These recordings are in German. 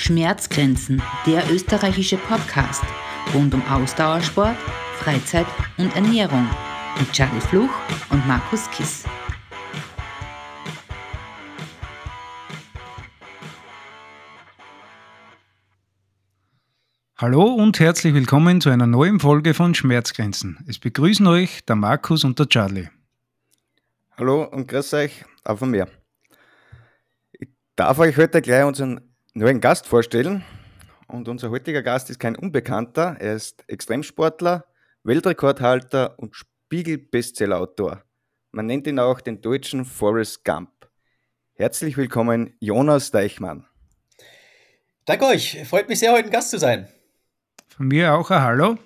Schmerzgrenzen, der österreichische Podcast rund um Ausdauersport, Freizeit und Ernährung mit Charlie Fluch und Markus Kiss. Hallo und herzlich willkommen zu einer neuen Folge von Schmerzgrenzen. Es begrüßen euch der Markus und der Charlie. Hallo und grüß euch auch von mir. Ich darf euch heute gleich unseren neuen Gast vorstellen. Und unser heutiger Gast ist kein Unbekannter. Er ist Extremsportler, Weltrekordhalter und Spiegel-Bestsellerautor. Man nennt ihn auch den deutschen Forrest Gump. Herzlich willkommen, Jonas Deichmann. Danke euch. Freut mich sehr, heute ein Gast zu sein. Von mir auch ein Hallo.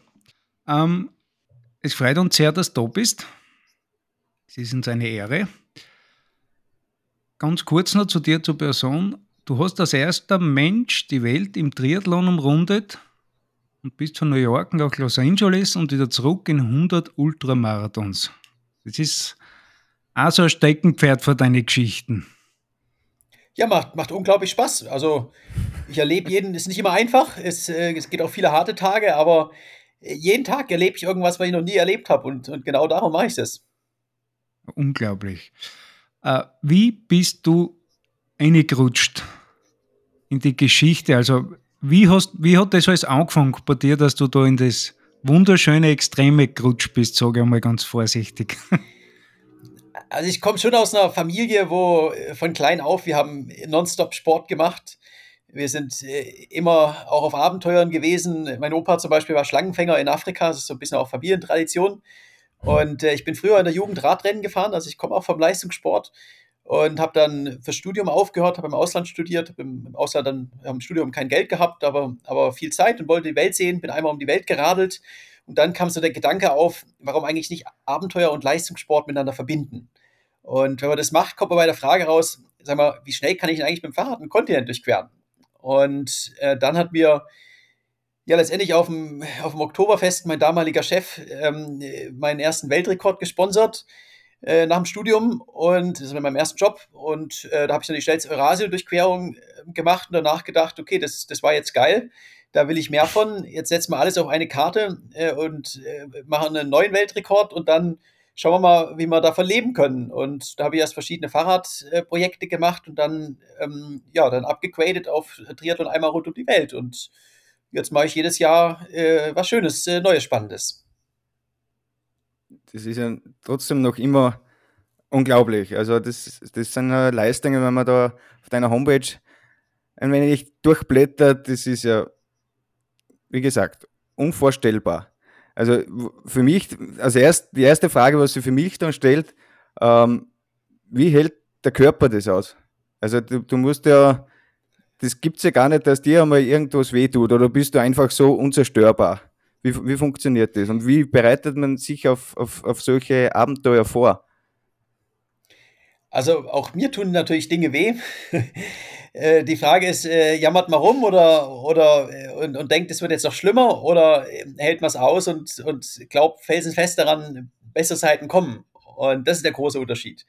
Ähm, es freut uns sehr, dass du da bist. Es ist uns eine Ehre. Ganz kurz noch zu dir zur Person. Du hast als erster Mensch die Welt im Triathlon umrundet und bist von New York nach Los Angeles und wieder zurück in 100 Ultramarathons. Das ist auch so ein Steckenpferd für deine Geschichten. Ja, macht, macht unglaublich Spaß. Also ich erlebe jeden, ist nicht immer einfach, es, äh, es geht auch viele harte Tage, aber jeden Tag erlebe ich irgendwas, was ich noch nie erlebt habe und, und genau darum mache ich das. Unglaublich. Äh, wie bist du eingerutscht in die Geschichte? Also, wie, hast, wie hat das alles angefangen bei dir, dass du da in das wunderschöne Extreme gerutscht bist, sage ich mal ganz vorsichtig? Also ich komme schon aus einer Familie, wo äh, von klein auf, wir haben nonstop Sport gemacht. Wir sind äh, immer auch auf Abenteuern gewesen. Mein Opa zum Beispiel war Schlangenfänger in Afrika, das ist so ein bisschen auch Familientradition. Und äh, ich bin früher in der Jugend Radrennen gefahren, also ich komme auch vom Leistungssport und habe dann fürs Studium aufgehört, habe im Ausland studiert, habe im, Ausland dann im Studium kein Geld gehabt, aber, aber viel Zeit und wollte die Welt sehen, bin einmal um die Welt geradelt und dann kam so der Gedanke auf, warum eigentlich nicht Abenteuer und Leistungssport miteinander verbinden. Und wenn man das macht, kommt man bei der Frage raus, sag mal, wie schnell kann ich denn eigentlich mit dem Fahrrad einen Kontinent durchqueren? Und äh, dann hat mir ja letztendlich auf dem, auf dem Oktoberfest mein damaliger Chef ähm, meinen ersten Weltrekord gesponsert äh, nach dem Studium und das war mein ersten Job und äh, da habe ich dann die schnellste Eurasien-Durchquerung äh, gemacht und danach gedacht, okay, das, das war jetzt geil, da will ich mehr von, jetzt setzen wir alles auf eine Karte äh, und äh, machen einen neuen Weltrekord und dann schauen wir mal, wie wir davon leben können. Und da habe ich erst verschiedene Fahrradprojekte gemacht und dann, ähm, ja, dann abgegradet auf Triathlon einmal rund um die Welt. Und jetzt mache ich jedes Jahr äh, was Schönes, Neues, Spannendes das ist ja trotzdem noch immer unglaublich. Also das, das sind Leistungen, wenn man da auf deiner Homepage ein wenig durchblättert, das ist ja, wie gesagt, unvorstellbar. Also für mich, also erst, die erste Frage, was sie für mich dann stellt, ähm, wie hält der Körper das aus? Also du, du musst ja, das gibt es ja gar nicht, dass dir einmal irgendwas wehtut oder bist du einfach so unzerstörbar? Wie, wie funktioniert das und wie bereitet man sich auf, auf, auf solche Abenteuer vor? Also auch mir tun natürlich Dinge weh. Äh, die Frage ist, äh, jammert man rum oder, oder äh, und, und denkt, es wird jetzt noch schlimmer oder hält man es aus und, und glaubt felsenfest daran, bessere Zeiten kommen. Und das ist der große Unterschied.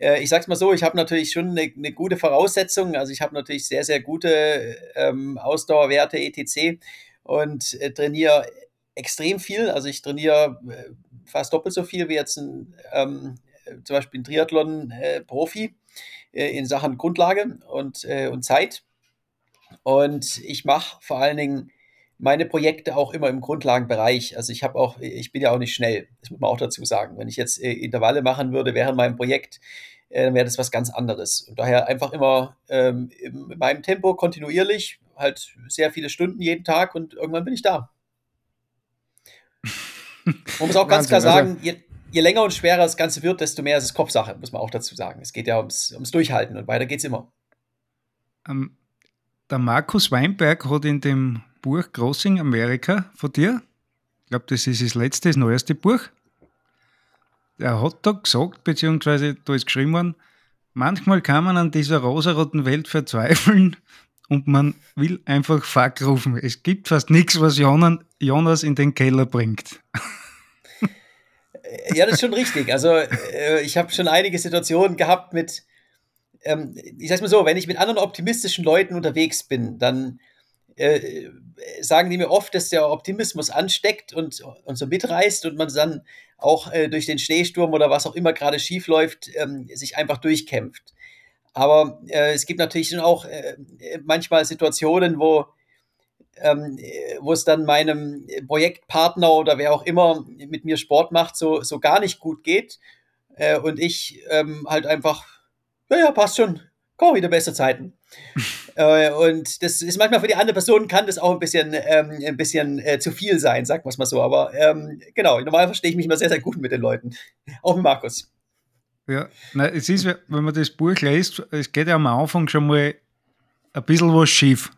Äh, ich sag's mal so, ich habe natürlich schon eine, eine, gute Voraussetzung. Also ich habe natürlich sehr, sehr gute ähm, Ausdauerwerte, etc und äh, trainiere extrem viel. Also ich trainiere äh, fast doppelt so viel wie jetzt ein, ähm, zum Beispiel ein Triathlon-Profi äh, in Sachen Grundlage und, äh, und Zeit. Und ich mache vor allen Dingen meine Projekte auch immer im Grundlagenbereich. Also ich habe auch, ich bin ja auch nicht schnell, das muss man auch dazu sagen. Wenn ich jetzt äh, Intervalle machen würde während meinem Projekt, äh, dann wäre das was ganz anderes. Und daher einfach immer ähm, in meinem Tempo kontinuierlich halt sehr viele Stunden jeden Tag und irgendwann bin ich da. Man muss auch ganz klar also sagen, je, je, länger und schwerer das Ganze wird, desto mehr ist es Kopfsache, muss man auch dazu sagen. Es geht ja ums, ums Durchhalten und weiter geht es immer. Ähm, der Markus Weinberg hat in dem Buch Crossing America von dir, ich glaube, das ist das letzte, das neueste Buch, er hat da gesagt, beziehungsweise da ist geschrieben worden, manchmal kann man an dieser rosaroten Welt verzweifeln und man will einfach Fuck rufen. Es gibt fast nichts, was Jonas in den Keller bringt. Ja, das ist schon richtig. Also äh, ich habe schon einige Situationen gehabt mit, ähm, ich sag's mal so, wenn ich mit anderen optimistischen Leuten unterwegs bin, dann äh, sagen die mir oft, dass der Optimismus ansteckt und, und so mitreißt und man dann auch äh, durch den Schneesturm oder was auch immer gerade schief läuft, ähm, sich einfach durchkämpft. Aber äh, es gibt natürlich auch äh, manchmal Situationen, wo, ähm, wo es dann meinem Projektpartner oder wer auch immer mit mir Sport macht, so, so gar nicht gut geht. Äh, und ich ähm, halt einfach, naja, passt schon, komm wieder beste Zeiten. äh, und das ist manchmal für die andere Person kann das auch ein bisschen, ähm, ein bisschen äh, zu viel sein, sagt man es mal so. Aber ähm, genau, normal verstehe ich mich immer sehr, sehr gut mit den Leuten. auch mit Markus. Ja, na, es ist, wenn man das Buch liest, es geht ja am Anfang schon mal ein bisschen was schief.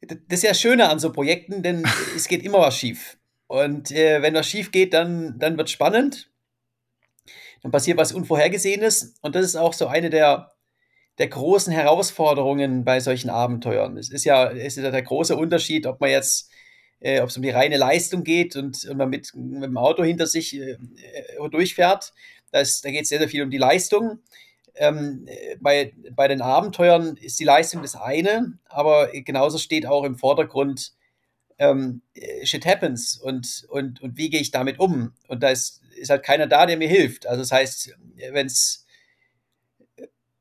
Das ist ja schöner an so Projekten, denn es geht immer was schief. Und äh, wenn was schief geht, dann, dann wird es spannend. Dann passiert was Unvorhergesehenes. Und das ist auch so eine der, der großen Herausforderungen bei solchen Abenteuern. Es ist ja, es ist ja der große Unterschied, ob man jetzt, äh, ob es um die reine Leistung geht und, und man mit, mit dem Auto hinter sich äh, äh das, da geht es sehr, sehr viel um die Leistung. Ähm, bei, bei den Abenteuern ist die Leistung das eine, aber genauso steht auch im Vordergrund ähm, Shit happens und, und, und wie gehe ich damit um? Und da ist, ist halt keiner da, der mir hilft. Also das heißt, wenn es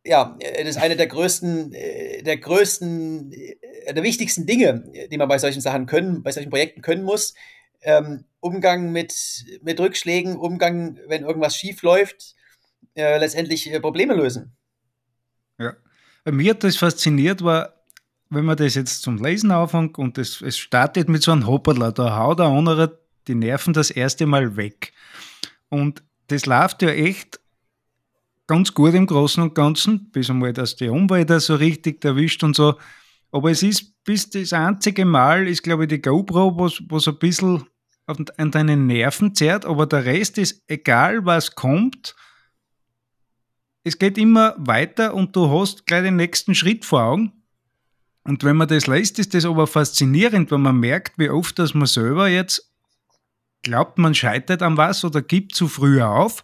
ja, das ist eine der größten, der größten, der wichtigsten Dinge, die man bei solchen Sachen können, bei solchen Projekten können muss, ähm, Umgang mit, mit Rückschlägen, Umgang, wenn irgendwas schief läuft, äh, letztendlich äh, Probleme lösen. Ja. Mir hat das fasziniert, war, wenn man das jetzt zum Lesen anfängt und es, es startet mit so einem Hopperler, da haut der andere die Nerven das erste Mal weg. Und das läuft ja echt ganz gut im Großen und Ganzen, bis einmal, dass die Umwelt da so richtig erwischt und so. Aber es ist bis das einzige Mal, ist glaube ich die GoPro, was, was ein bisschen an deinen Nerven zerrt, aber der Rest ist egal, was kommt. Es geht immer weiter und du hast gleich den nächsten Schritt vor Augen. Und wenn man das liest, ist das aber faszinierend, wenn man merkt, wie oft dass man selber jetzt glaubt, man scheitert an was oder gibt zu früh auf.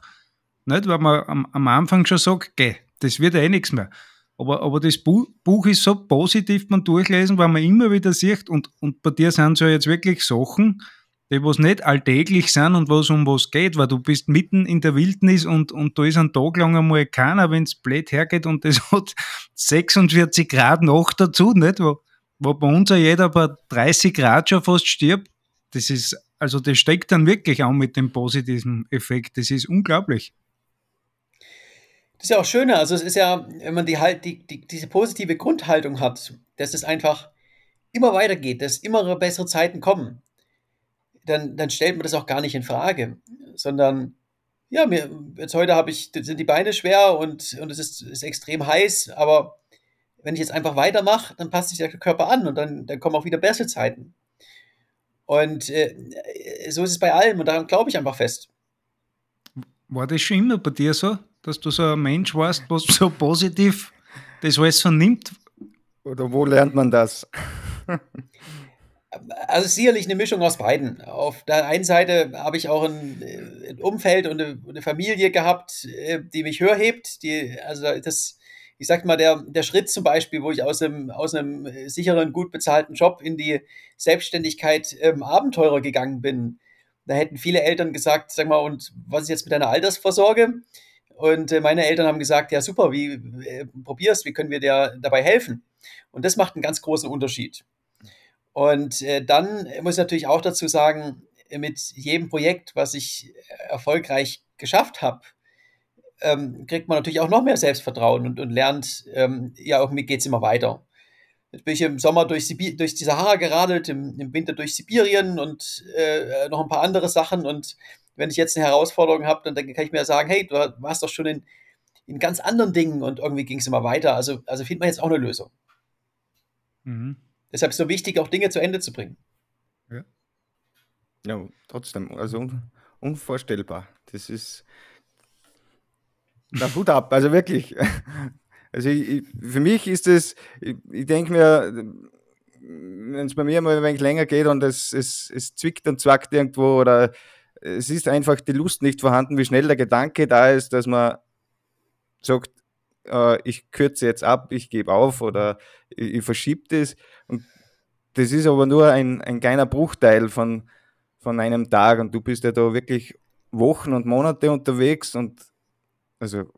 Nicht, weil man am, am Anfang schon sagt, geh, das wird eh nichts mehr. Aber, aber das Buch, ist so positiv man durchlesen, weil man immer wieder sieht, und, und bei dir sind so jetzt wirklich Sachen, die was nicht alltäglich sind und was um was geht, weil du bist mitten in der Wildnis und, und da ist ein Tag lang einmal keiner, wenn es blöd hergeht und es hat 46 Grad noch dazu, nicht? Wo, wo bei uns ja jeder bei 30 Grad schon fast stirbt. Das ist, also das steckt dann wirklich auch mit dem positiven Effekt. Das ist unglaublich. Das ist ja auch schöner. Also es ist ja, wenn man die halt die, die, diese positive Grundhaltung hat, dass es einfach immer weitergeht, dass immer bessere Zeiten kommen dann, dann stellt man das auch gar nicht in Frage, sondern ja, mir, jetzt heute habe ich, sind die Beine schwer und, und es ist, ist extrem heiß, aber wenn ich jetzt einfach weitermache, dann passt sich der Körper an und dann, dann kommen auch wieder bessere Zeiten. Und äh, so ist es bei allem und daran glaube ich einfach fest. War das schon immer bei dir so, dass du so ein Mensch warst, was so positiv das alles so nimmt? Oder wo lernt man das? Also sicherlich eine Mischung aus beiden. Auf der einen Seite habe ich auch ein, ein Umfeld und eine, eine, Familie gehabt, äh, die mich hörhebt. Die, also das, ich sag mal, der, der Schritt zum Beispiel, wo ich aus einem, aus einem sicheren, gut bezahlten Job in die Selbstständigkeit ähm, Abenteurer gegangen bin. Da hätten viele Eltern gesagt, sag mal, und was ist jetzt mit deiner Altersvorsorge? Und äh, meine Eltern haben gesagt, ja super, wie äh, probier's, wie können wir dir dabei helfen? Und das macht einen ganz großen Unterschied. Und äh, dann muss ich natürlich auch dazu sagen, mit jedem Projekt, was ich erfolgreich geschafft habe, ähm, kriegt man natürlich auch noch mehr Selbstvertrauen und, und lernt, ähm, ja, irgendwie geht es immer weiter. Jetzt bin ich im Sommer durch, Sibi durch die Sahara geradelt, im, im Winter durch Sibirien und äh, noch ein paar andere Sachen. Und wenn ich jetzt eine Herausforderung habe, dann, dann kann ich mir sagen, hey, du warst doch schon in, in ganz anderen Dingen und irgendwie ging es immer weiter. Also, also findet man jetzt auch eine Lösung. Mhm. Deshalb ist es so wichtig, auch Dinge zu Ende zu bringen. Ja, ja trotzdem, also un unvorstellbar. Das ist der Hut ab, also wirklich. Also ich, für mich ist es, ich, ich denke mir, wenn es bei mir mal ein wenig länger geht und es, es, es zwickt und zwackt irgendwo oder es ist einfach die Lust nicht vorhanden, wie schnell der Gedanke da ist, dass man sagt, äh, ich kürze jetzt ab, ich gebe auf oder ich, ich verschiebe das. Und das ist aber nur ein, ein kleiner Bruchteil von, von einem Tag und du bist ja da wirklich Wochen und Monate unterwegs und also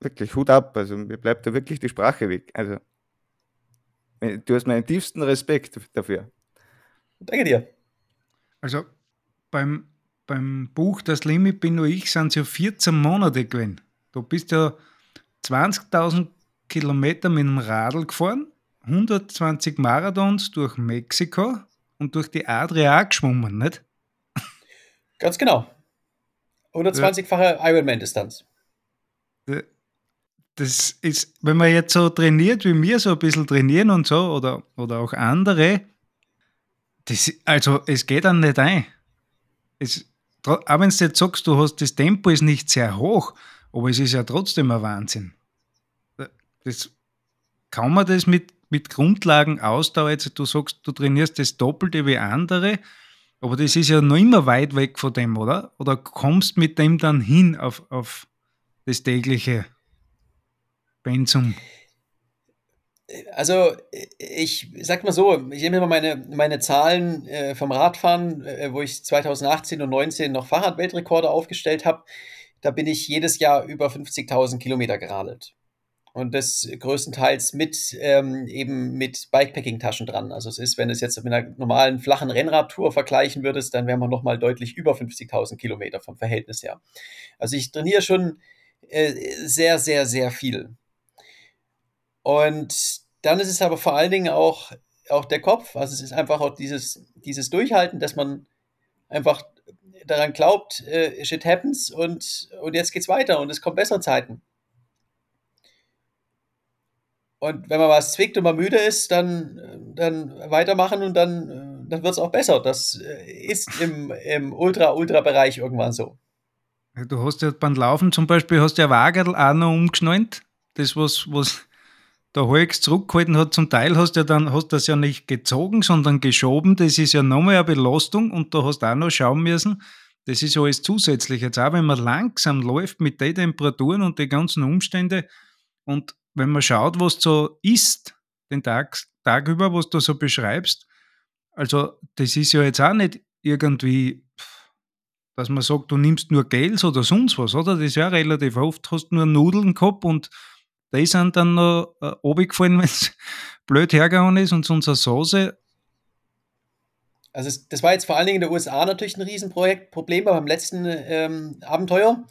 wirklich Hut ab. Also mir bleibt da wirklich die Sprache weg. Also du hast meinen tiefsten Respekt dafür. Danke dir. Also beim, beim Buch Das Limit bin nur ich, sind es ja 14 Monate gewesen. Du bist ja 20.000 Kilometer mit dem Radl gefahren, 120 Marathons durch Mexiko und durch die Adria geschwommen, nicht? Ganz genau. 120-fache Ironman-Distanz. Das ist, wenn man jetzt so trainiert, wie wir so ein bisschen trainieren und so, oder, oder auch andere, das, also es geht dann nicht ein. Es, auch wenn du jetzt sagst, du hast das Tempo ist nicht sehr hoch, aber es ist ja trotzdem ein Wahnsinn. Das, kann man das mit, mit Grundlagen Ausdauer, jetzt du sagst, du trainierst das Doppelte wie andere, aber das ist ja noch immer weit weg von dem, oder? Oder kommst mit dem dann hin auf, auf das tägliche Pensum? Also ich sag mal so, ich nehme mal meine, meine Zahlen äh, vom Radfahren, äh, wo ich 2018 und 2019 noch Fahrradweltrekorde aufgestellt habe. Da bin ich jedes Jahr über 50.000 Kilometer geradelt. Und das größtenteils mit ähm, eben mit Bikepacking-Taschen dran. Also es ist, wenn du es jetzt mit einer normalen flachen Rennradtour vergleichen würdest, dann wären wir nochmal deutlich über 50.000 Kilometer vom Verhältnis her. Also ich trainiere schon äh, sehr, sehr, sehr viel. Und dann ist es aber vor allen Dingen auch, auch der Kopf. Also es ist einfach auch dieses, dieses Durchhalten, dass man einfach daran glaubt, äh, shit happens und, und jetzt geht's weiter und es kommen bessere Zeiten. Und wenn man was zwickt und man müde ist, dann, dann weitermachen und dann, dann wird es auch besser. Das äh, ist im, im Ultra-Ultra-Bereich irgendwann so. Du hast ja beim Laufen zum Beispiel hast ja Wagerl auch noch umgeschnallt. Das, was, was der Hulk zurückgehalten hat, zum Teil hast du ja dann, hast das ja nicht gezogen, sondern geschoben. Das ist ja nochmal eine Belastung und da hast du auch noch schauen müssen. Das ist alles zusätzlich. Jetzt auch, wenn man langsam läuft mit den Temperaturen und den ganzen Umständen und wenn man schaut, was so ist, den Tag, Tag über, was du so beschreibst, also das ist ja jetzt auch nicht irgendwie, dass man sagt, du nimmst nur Gels oder sonst was, oder? Das ist ja relativ oft, hast nur Nudeln gehabt und die sind dann noch äh, runtergefallen, wenn es blöd hergehauen ist und sonst eine Soße. Also das war jetzt vor allen Dingen in den USA natürlich ein Riesenprojekt, Problem beim letzten ähm, Abenteuer,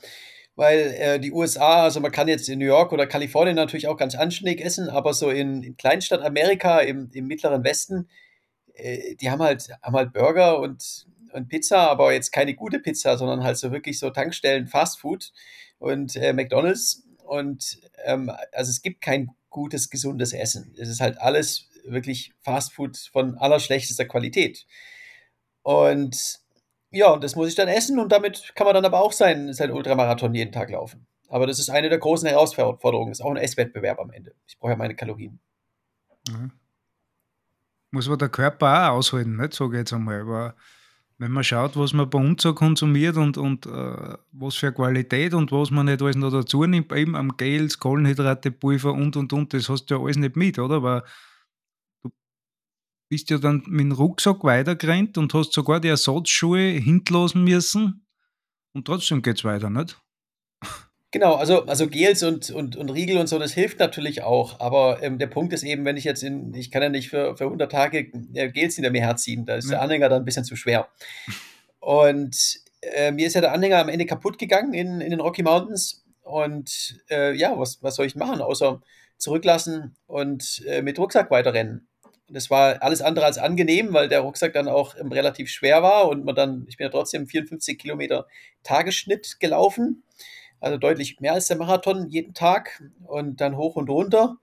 weil äh, die USA, also man kann jetzt in New York oder Kalifornien natürlich auch ganz anständig essen, aber so in, in Kleinstadt Amerika, im, im mittleren Westen, äh, die haben halt, haben halt Burger und, und Pizza, aber jetzt keine gute Pizza, sondern halt so wirklich so Tankstellen, Fastfood und äh, McDonalds und ähm, also es gibt kein gutes, gesundes Essen. Es ist halt alles wirklich Fastfood von allerschlechtester Qualität. Und ja, und das muss ich dann essen und damit kann man dann aber auch sein, sein Ultramarathon jeden Tag laufen. Aber das ist eine der großen Herausforderungen. Ist auch ein Esswettbewerb am Ende. Ich brauche ja meine Kalorien. Mhm. Muss man der Körper auch aushalten, nicht? Sage ich jetzt einmal. Aber wenn man schaut, was man bei uns so konsumiert und, und äh, was für Qualität und was man nicht alles noch dazu nimmt, eben am Gels, Kohlenhydrate, Pulver und und und, das hast du ja alles nicht mit, oder? Aber du bist ja dann mit dem Rucksack weitergerannt und hast sogar die Ersatzschuhe hinterlassen müssen und trotzdem geht es weiter, nicht? Genau, also, also Gels und, und, und Riegel und so, das hilft natürlich auch. Aber ähm, der Punkt ist eben, wenn ich jetzt in, ich kann ja nicht für, für 100 Tage äh, Gels hinter mir herziehen, da ist ja. der Anhänger dann ein bisschen zu schwer. Und äh, mir ist ja der Anhänger am Ende kaputt gegangen in, in den Rocky Mountains. Und äh, ja, was, was soll ich machen, außer zurücklassen und äh, mit Rucksack weiterrennen. Das war alles andere als angenehm, weil der Rucksack dann auch ähm, relativ schwer war und man dann, ich bin ja trotzdem 54 Kilometer Tagesschnitt gelaufen also deutlich mehr als der Marathon jeden Tag und dann hoch und runter.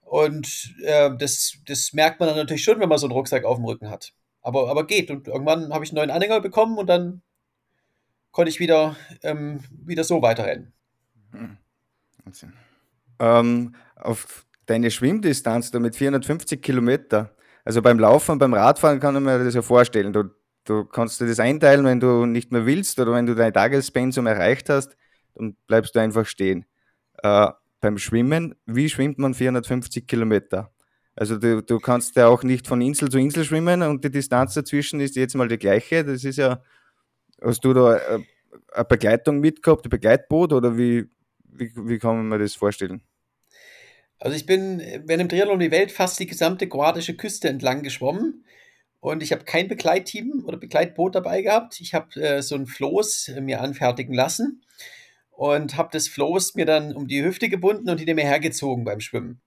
Und äh, das, das merkt man dann natürlich schon, wenn man so einen Rucksack auf dem Rücken hat. Aber, aber geht. Und irgendwann habe ich einen neuen Anhänger bekommen und dann konnte ich wieder, ähm, wieder so weiterrennen. Hm. Ähm, auf deine Schwimmdistanz da mit 450 Kilometer, also beim Laufen, beim Radfahren kann man mir das ja vorstellen. Du, du kannst dir das einteilen, wenn du nicht mehr willst oder wenn du dein Tagespensum erreicht hast, dann bleibst du einfach stehen. Äh, beim Schwimmen, wie schwimmt man 450 Kilometer? Also du, du kannst ja auch nicht von Insel zu Insel schwimmen und die Distanz dazwischen ist jetzt mal die gleiche. Das ist ja, hast du da äh, eine Begleitung mitgehabt, ein Begleitboot oder wie, wie, wie kann man das vorstellen? Also ich bin während dem Triathlon um die Welt fast die gesamte kroatische Küste entlang geschwommen und ich habe kein Begleitteam oder Begleitboot dabei gehabt. Ich habe äh, so ein Floß äh, mir anfertigen lassen und habe das Floß mir dann um die Hüfte gebunden und hinter mir hergezogen beim Schwimmen.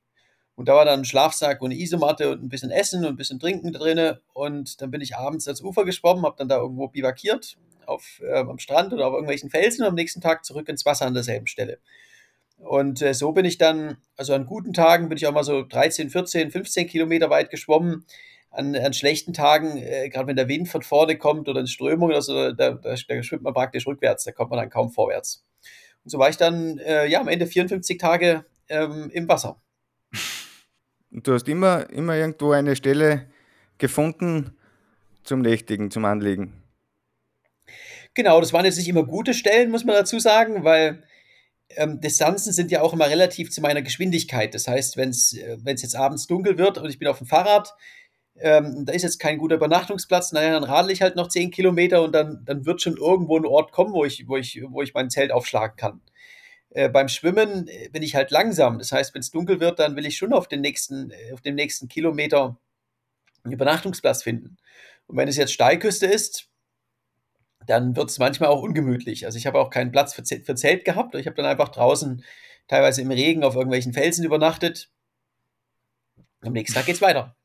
Und da war dann ein Schlafsack und eine Isomatte und ein bisschen Essen und ein bisschen Trinken drin. Und dann bin ich abends ans Ufer geschwommen, habe dann da irgendwo bivakiert auf, äh, am Strand oder auf irgendwelchen Felsen und am nächsten Tag zurück ins Wasser an derselben Stelle. Und äh, so bin ich dann, also an guten Tagen bin ich auch mal so 13, 14, 15 Kilometer weit geschwommen. An, an schlechten Tagen, äh, gerade wenn der Wind von vorne kommt oder eine Strömung oder so, da, da, da, schwimmt man praktisch rückwärts, da kommt man dann kaum vorwärts. Und so war ich dann äh, ja, am Ende 54 Tage ähm, im Wasser. Du hast immer, immer irgendwo eine Stelle gefunden zum Nächtigen, zum Anlegen. Genau, das waren jetzt nicht immer gute Stellen, muss man dazu sagen, weil ähm, Distanzen sind ja auch immer relativ zu meiner Geschwindigkeit. Das heißt, wenn es äh, jetzt abends dunkel wird und ich bin auf dem Fahrrad, ähm, da ist jetzt kein guter Übernachtungsplatz, naja, dann radel ich halt noch 10 Kilometer und dann, dann wird schon irgendwo ein Ort kommen, wo ich, wo ich, wo ich mein Zelt aufschlagen kann. Äh, beim Schwimmen äh, bin ich halt langsam. Das heißt, wenn es dunkel wird, dann will ich schon auf, den nächsten, äh, auf dem nächsten Kilometer einen Übernachtungsplatz finden. Und wenn es jetzt Steilküste ist, dann wird es manchmal auch ungemütlich. Also ich habe auch keinen Platz für, für Zelt gehabt. Ich habe dann einfach draußen teilweise im Regen auf irgendwelchen Felsen übernachtet. Am nächsten Tag geht's weiter.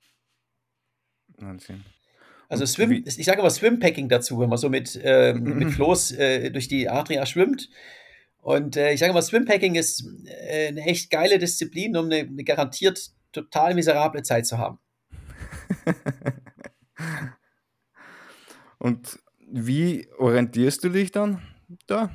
Wahnsinn. Also Swim, ich sage immer Swimpacking dazu, wenn man so mit, äh, mit Floß äh, durch die Adria schwimmt. Und äh, ich sage mal, Swimpacking ist äh, eine echt geile Disziplin, um eine, eine garantiert total miserable Zeit zu haben. Und wie orientierst du dich dann da?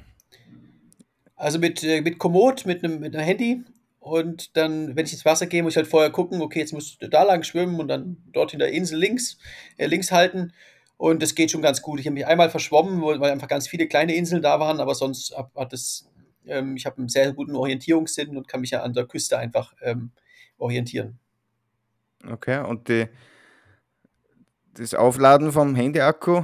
Also mit, äh, mit Komoot, mit einem, mit einem Handy. Und dann, wenn ich ins Wasser gehe, muss ich halt vorher gucken, okay, jetzt musst du da lang schwimmen und dann dort in der Insel links, äh, links halten. Und das geht schon ganz gut. Ich habe mich einmal verschwommen, weil einfach ganz viele kleine Inseln da waren, aber sonst hat es ähm, ich habe einen sehr guten Orientierungssinn und kann mich ja an der Küste einfach ähm, orientieren. Okay, und die, das Aufladen vom Handyakku?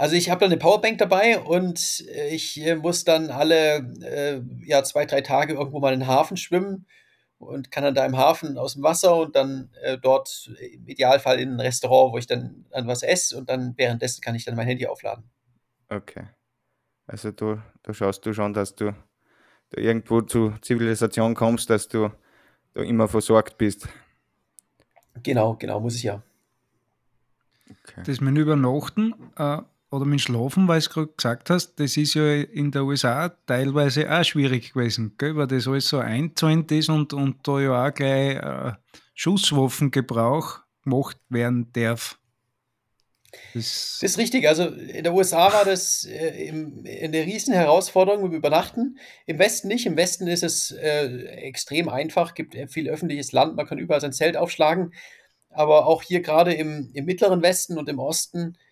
Also ich habe da eine Powerbank dabei und äh, ich äh, muss dann alle äh, ja, zwei, drei Tage irgendwo mal in den Hafen schwimmen und kann dann da im Hafen aus dem Wasser und dann äh, dort im Idealfall in ein Restaurant, wo ich dann, dann was esse und dann währenddessen kann ich dann mein Handy aufladen. Okay. Also du, du schaust du schon, dass du da irgendwo zu Zivilisation kommst, dass du da immer versorgt bist. Genau, genau, muss ich ja. Okay. Das mit Übernachten äh, oder mit Schlafen, weil du gerade gesagt hast, das ist ja in der USA teilweise auch schwierig gewesen, gell? weil das alles so einzäunt ist und, und da ja auch gleich äh, Schusswaffengebrauch gemacht werden darf. Das, das, ist richtig. Also in der USA war das äh, im, eine riesen Herausforderung mit Übernachten. Im Westen nicht. Im Westen ist es äh, extrem einfach, gibt viel öffentliches Land, man kann überall sein Zelt aufschlagen. Aber auch hier gerade im, im mittleren Westen und im Osten äh,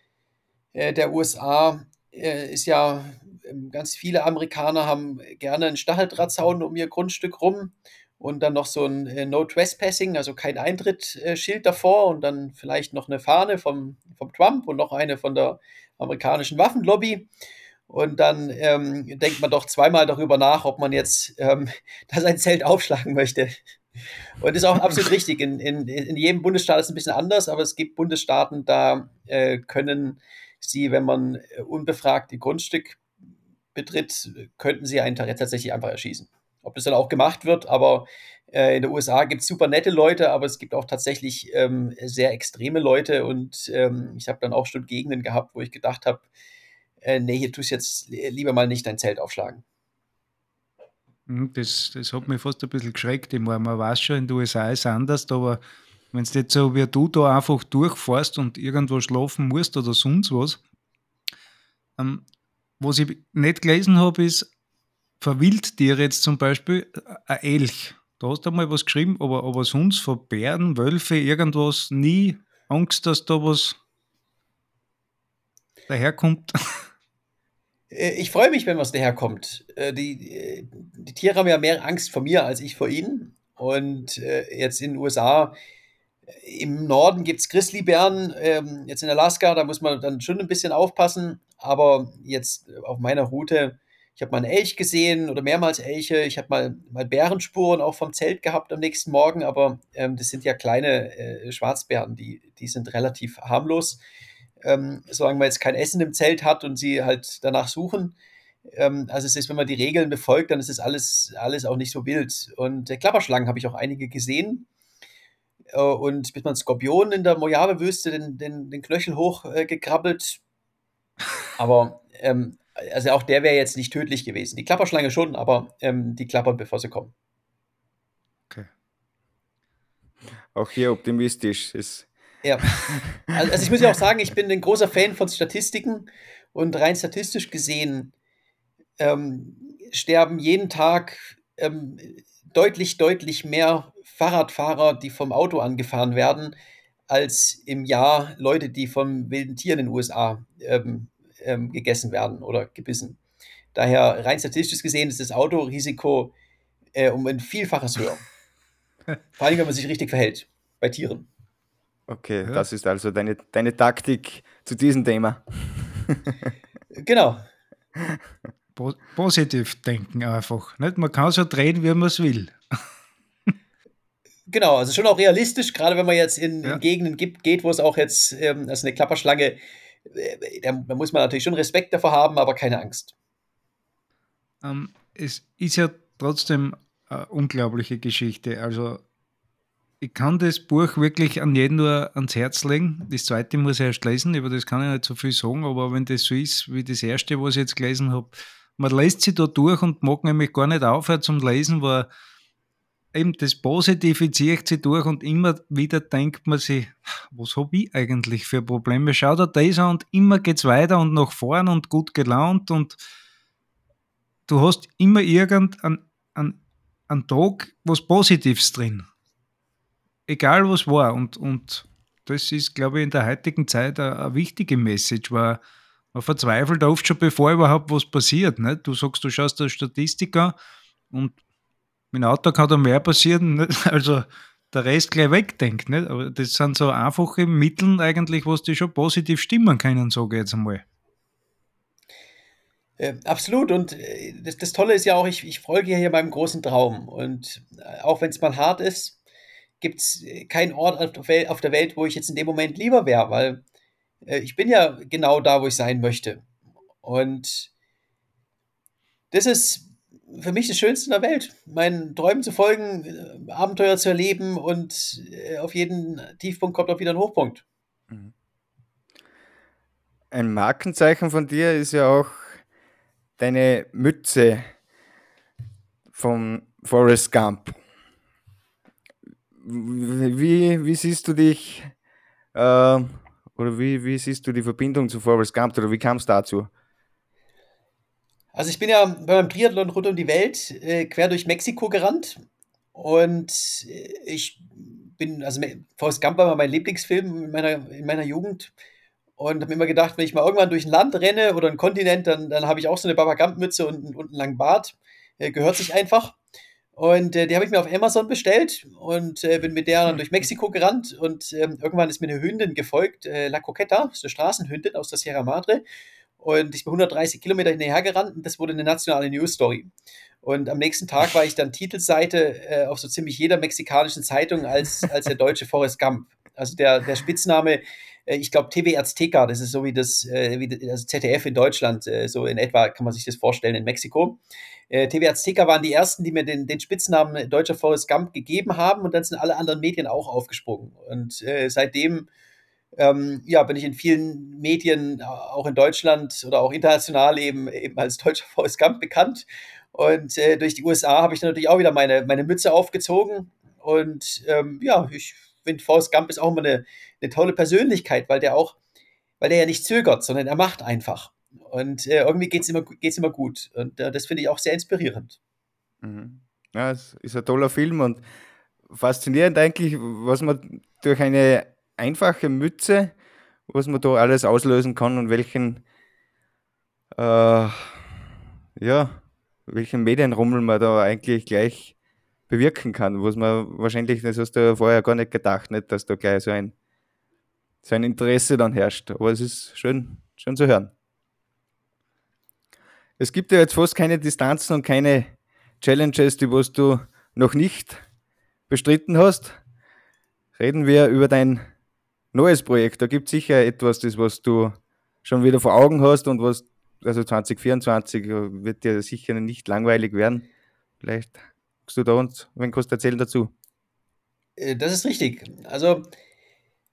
der USA äh, ist ja ähm, ganz viele Amerikaner haben gerne einen Stacheldrahtzaun um ihr Grundstück rum und dann noch so ein äh, No Trespassing, also kein Eintrittschild davor und dann vielleicht noch eine Fahne vom, vom Trump und noch eine von der amerikanischen Waffenlobby. Und dann ähm, denkt man doch zweimal darüber nach, ob man jetzt ähm, da sein Zelt aufschlagen möchte. Und das ist auch absolut richtig. In, in, in jedem Bundesstaat ist es ein bisschen anders, aber es gibt Bundesstaaten, da äh, können sie, wenn man äh, unbefragt ihr Grundstück betritt, könnten sie einen tatsächlich einfach erschießen ob das dann auch gemacht wird, aber äh, in den USA gibt es super nette Leute, aber es gibt auch tatsächlich ähm, sehr extreme Leute und ähm, ich habe dann auch schon Gegenden gehabt, wo ich gedacht habe, äh, nee, hier tust jetzt lieber mal nicht dein Zelt aufschlagen. Hm, das, das hat mich fast ein bisschen geschreckt. Ich meine, man weiß schon, in den USA ist es anders, aber wenn es jetzt so wie du da einfach durchfährst und irgendwo schlafen musst oder sonst was, ähm, was ich nicht gelesen habe, ist, Verwildtiere jetzt zum Beispiel, äh, ein Elch. Da hast du mal was geschrieben, aber, aber sonst von Bären, Wölfe, irgendwas, nie Angst, dass da was daherkommt. Äh, ich freue mich, wenn was daherkommt. Äh, die, die Tiere haben ja mehr Angst vor mir als ich vor ihnen. Und jetzt in den USA, im Norden gibt es Grizzlybären, ähm, jetzt in Alaska, da muss man dann schon ein bisschen aufpassen. Aber jetzt auf meiner Route, ich habe mal einen Elch gesehen oder mehrmals Elche. Ich habe mal, mal Bärenspuren auch vom Zelt gehabt am nächsten Morgen, aber ähm, das sind ja kleine äh, Schwarzbären, die, die sind relativ harmlos ähm, solange man jetzt kein Essen im Zelt hat und sie halt danach suchen. Ähm, also es ist, wenn man die Regeln befolgt, dann ist es alles, alles auch nicht so wild. Und äh, Klapperschlangen habe ich auch einige gesehen. Äh, und bis man Skorpion in der Mojave-Wüste den, den, den Knöchel hochgekrabbelt. Äh, aber ähm, also auch der wäre jetzt nicht tödlich gewesen. Die Klapperschlange schon, aber ähm, die klappern, bevor sie kommen. Okay. Auch hier optimistisch. ist ja. Also ich muss ja auch sagen, ich bin ein großer Fan von Statistiken und rein statistisch gesehen ähm, sterben jeden Tag ähm, deutlich, deutlich mehr Fahrradfahrer, die vom Auto angefahren werden, als im Jahr Leute, die von wilden Tieren in den USA ähm, ähm, gegessen werden oder gebissen. Daher rein statistisch gesehen ist das Autorisiko äh, um ein Vielfaches höher. Vor allem, wenn man sich richtig verhält bei Tieren. Okay, ja. das ist also deine, deine Taktik zu diesem Thema. genau. Positiv denken einfach. Nicht? Man kann so drehen, wie man es will. Genau, also schon auch realistisch, gerade wenn man jetzt in, ja. in Gegenden gibt, geht, wo es auch jetzt, ähm, also eine Klapperschlange, äh, da, da, muss man natürlich schon Respekt davor haben, aber keine Angst. Ähm, es ist ja trotzdem eine unglaubliche Geschichte. Also ich kann das Buch wirklich an jeden nur ans Herz legen. Das zweite muss ich erst lesen, über das kann ich nicht so viel sagen, aber wenn das so ist wie das erste, was ich jetzt gelesen habe, man lässt sich da durch und mag nämlich gar nicht aufhören zum Lesen, weil eben das Positive zieht sich durch und immer wieder denkt man sich, was habe ich eigentlich für Probleme? Schau dir das an und immer geht es weiter und nach vorn und gut gelaunt und du hast immer irgendeinen einen Tag was Positives drin egal was war. Und, und das ist, glaube ich, in der heutigen Zeit eine, eine wichtige Message, weil man verzweifelt oft schon, bevor überhaupt was passiert. Nicht? Du sagst, du schaust der Statistik an und mit dem Auto kann da mehr passieren, nicht? also der Rest gleich wegdenkt. Nicht? Aber das sind so einfache Mittel eigentlich, was die schon positiv stimmen können, sage ich jetzt einmal. Äh, absolut. Und äh, das, das, Tolle ist ja auch, ich, ich folge ja hier meinem großen Traum. Und äh, auch wenn es mal hart ist, gibt es äh, keinen Ort auf der, Welt, wo ich jetzt in dem Moment lieber wäre, weil ich bin ja genau da, wo ich sein möchte. Und das ist für mich das Schönste in der Welt, meinen Träumen zu folgen, äh, Abenteuer zu erleben und äh, auf jeden Tiefpunkt kommt auch wieder ein Hochpunkt. Mhm. Ein Markenzeichen von dir ist ja auch deine Mütze vom Forrest Gump wie, wie siehst du dich äh, oder wie, wie siehst du die Verbindung zu Forrest Gump oder wie kam es dazu? Also ich bin ja beim Triathlon rund um die Welt äh, quer durch Mexiko gerannt und äh, ich bin, also Forrest Gump war mein Lieblingsfilm in meiner, in meiner Jugend und habe mir immer gedacht, wenn ich mal irgendwann durch ein Land renne oder einen Kontinent, dann, dann habe ich auch so eine Baba Gump-Mütze und, und einen langen Bart. Äh, gehört sich einfach. Und äh, die habe ich mir auf Amazon bestellt und äh, bin mit der dann durch Mexiko gerannt. Und ähm, irgendwann ist mir eine Hündin gefolgt, äh, La Coqueta, ist eine Straßenhündin aus der Sierra Madre. Und ich bin 130 Kilometer hinterher gerannt und das wurde eine nationale News Story. Und am nächsten Tag war ich dann Titelseite äh, auf so ziemlich jeder mexikanischen Zeitung als, als der deutsche Forrest Gump. Also der, der Spitzname, äh, ich glaube TV Azteca, das ist so wie das, äh, wie das ZDF in Deutschland, so in etwa kann man sich das vorstellen in Mexiko. Äh, TV Azteca waren die ersten, die mir den, den Spitznamen Deutscher Forrest Gump gegeben haben und dann sind alle anderen Medien auch aufgesprungen. Und äh, seitdem ähm, ja, bin ich in vielen Medien, auch in Deutschland oder auch international eben, eben als Deutscher Forrest Gump bekannt. Und äh, durch die USA habe ich dann natürlich auch wieder meine, meine Mütze aufgezogen. Und ähm, ja, ich finde, Forrest Gump ist auch immer eine, eine tolle Persönlichkeit, weil der auch, weil der ja nicht zögert, sondern er macht einfach. Und äh, irgendwie geht es immer, geht's immer gut. Und äh, das finde ich auch sehr inspirierend. Mhm. Ja, es ist ein toller Film und faszinierend eigentlich, was man durch eine einfache Mütze, was man da alles auslösen kann und welchen äh, ja, welchen Medienrummel man da eigentlich gleich bewirken kann, was man wahrscheinlich, das hast du vorher gar nicht gedacht, nicht, dass da gleich so ein, so ein Interesse dann herrscht. Aber es ist schön, schön zu hören. Es gibt ja jetzt fast keine Distanzen und keine Challenges, die was du noch nicht bestritten hast. Reden wir über dein neues Projekt. Da gibt es sicher etwas, das was du schon wieder vor Augen hast und was, also 2024 wird dir sicher nicht langweilig werden. Vielleicht kannst du da uns, wenn du erzählen dazu. Äh, das ist richtig. Also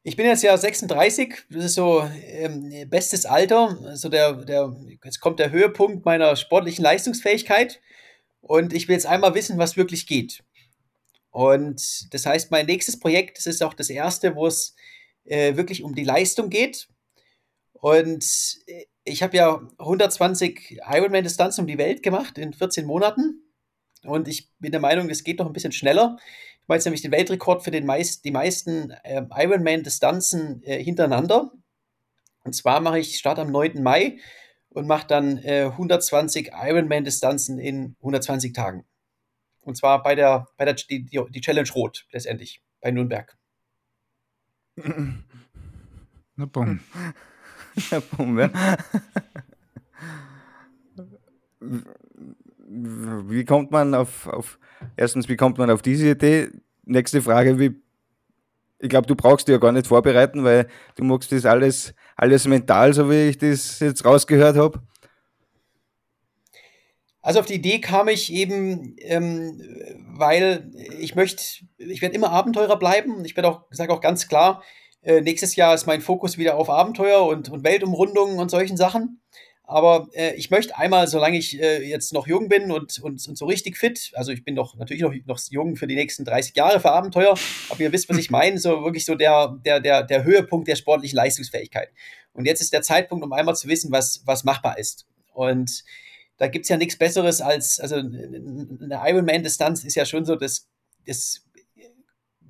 ich bin jetzt ja 36, das ist so ähm, bestes Alter, also der, der, jetzt kommt der Höhepunkt meiner sportlichen Leistungsfähigkeit und ich will jetzt einmal wissen, was wirklich geht. Und das heißt, mein nächstes Projekt, das ist auch das erste, wo es äh, wirklich um die Leistung geht. Und äh, ich habe ja 120 Ironman-Distanzen um die Welt gemacht in 14 Monaten. Und ich bin der Meinung, es geht noch ein bisschen schneller. Ich mache jetzt nämlich den Weltrekord für den meist, die meisten äh, Ironman-Distanzen äh, hintereinander. Und zwar mache ich Start am 9. Mai und mache dann äh, 120 Ironman-Distanzen in 120 Tagen. Und zwar bei der, bei der die, die Challenge Rot letztendlich, bei Nürnberg. Na bumm. Na bumm, ja. Wie kommt man auf, auf, erstens, wie kommt man auf diese Idee? Nächste Frage, wie, ich glaube, du brauchst dich ja gar nicht vorbereiten, weil du magst das alles, alles mental, so wie ich das jetzt rausgehört habe. Also auf die Idee kam ich eben, ähm, weil ich möchte, ich werde immer Abenteurer bleiben. Ich werde auch, sage auch ganz klar, äh, nächstes Jahr ist mein Fokus wieder auf Abenteuer und, und Weltumrundungen und solchen Sachen. Aber äh, ich möchte einmal, solange ich äh, jetzt noch jung bin und, und, und so richtig fit, also ich bin doch natürlich noch, noch jung für die nächsten 30 Jahre für Abenteuer, aber ihr wisst, was ich meine, so wirklich so der, der, der, der Höhepunkt der sportlichen Leistungsfähigkeit. Und jetzt ist der Zeitpunkt, um einmal zu wissen, was, was machbar ist. Und da gibt es ja nichts Besseres als, also eine Ironman-Distanz ist ja schon so das, das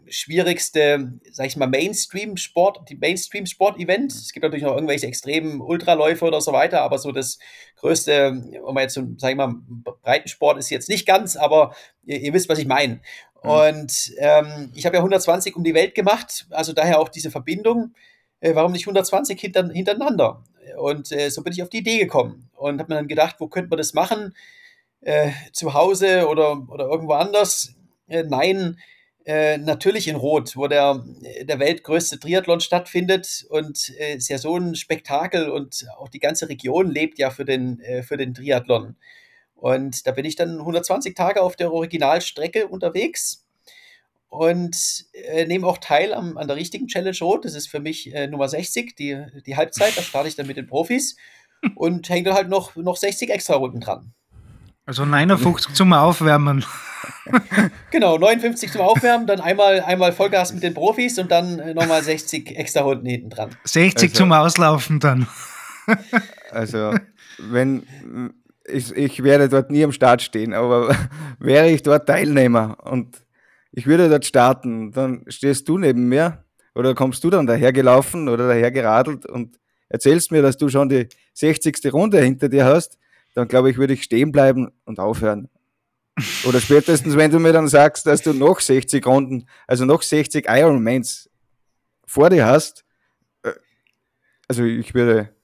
schwierigste, sag ich mal, Mainstream-Sport, die Mainstream-Sport-Event. Es gibt natürlich noch irgendwelche extremen Ultraläufe oder so weiter, aber so das größte, um man jetzt so, sag ich mal, Breitensport ist jetzt nicht ganz, aber ihr, ihr wisst, was ich meine. Mhm. Und ähm, ich habe ja 120 um die Welt gemacht, also daher auch diese Verbindung. Äh, warum nicht 120 hinter, hintereinander? Und äh, so bin ich auf die Idee gekommen und habe mir dann gedacht, wo könnte man das machen? Äh, zu Hause oder, oder irgendwo anders? Äh, nein, äh, natürlich in Rot, wo der, der weltgrößte Triathlon stattfindet und äh, ist ja so ein Spektakel und auch die ganze Region lebt ja für den, für den Triathlon. Und da bin ich dann 120 Tage auf der Originalstrecke unterwegs und äh, nehme auch teil am, an der richtigen Challenge Rot. Das ist für mich äh, Nummer 60, die, die Halbzeit. Da starte ich dann mit den Profis und hänge dann halt noch, noch 60 extra Runden dran. Also 59 zum Aufwärmen. genau, 59 zum Aufwärmen, dann einmal, einmal Vollgas mit den Profis und dann äh, nochmal 60 extra Runden hinten dran. 60 also, zum Auslaufen dann. also, wenn ich, ich werde dort nie am Start stehen, aber wäre ich dort Teilnehmer und ich würde dort starten, dann stehst du neben mir oder kommst du dann dahergelaufen oder dahergeradelt und erzählst mir, dass du schon die 60. Runde hinter dir hast, dann glaube ich, würde ich stehen bleiben und aufhören. Oder spätestens, wenn du mir dann sagst, dass du noch 60 Runden, also noch 60 Ironmans vor dir hast, äh, also ich würde,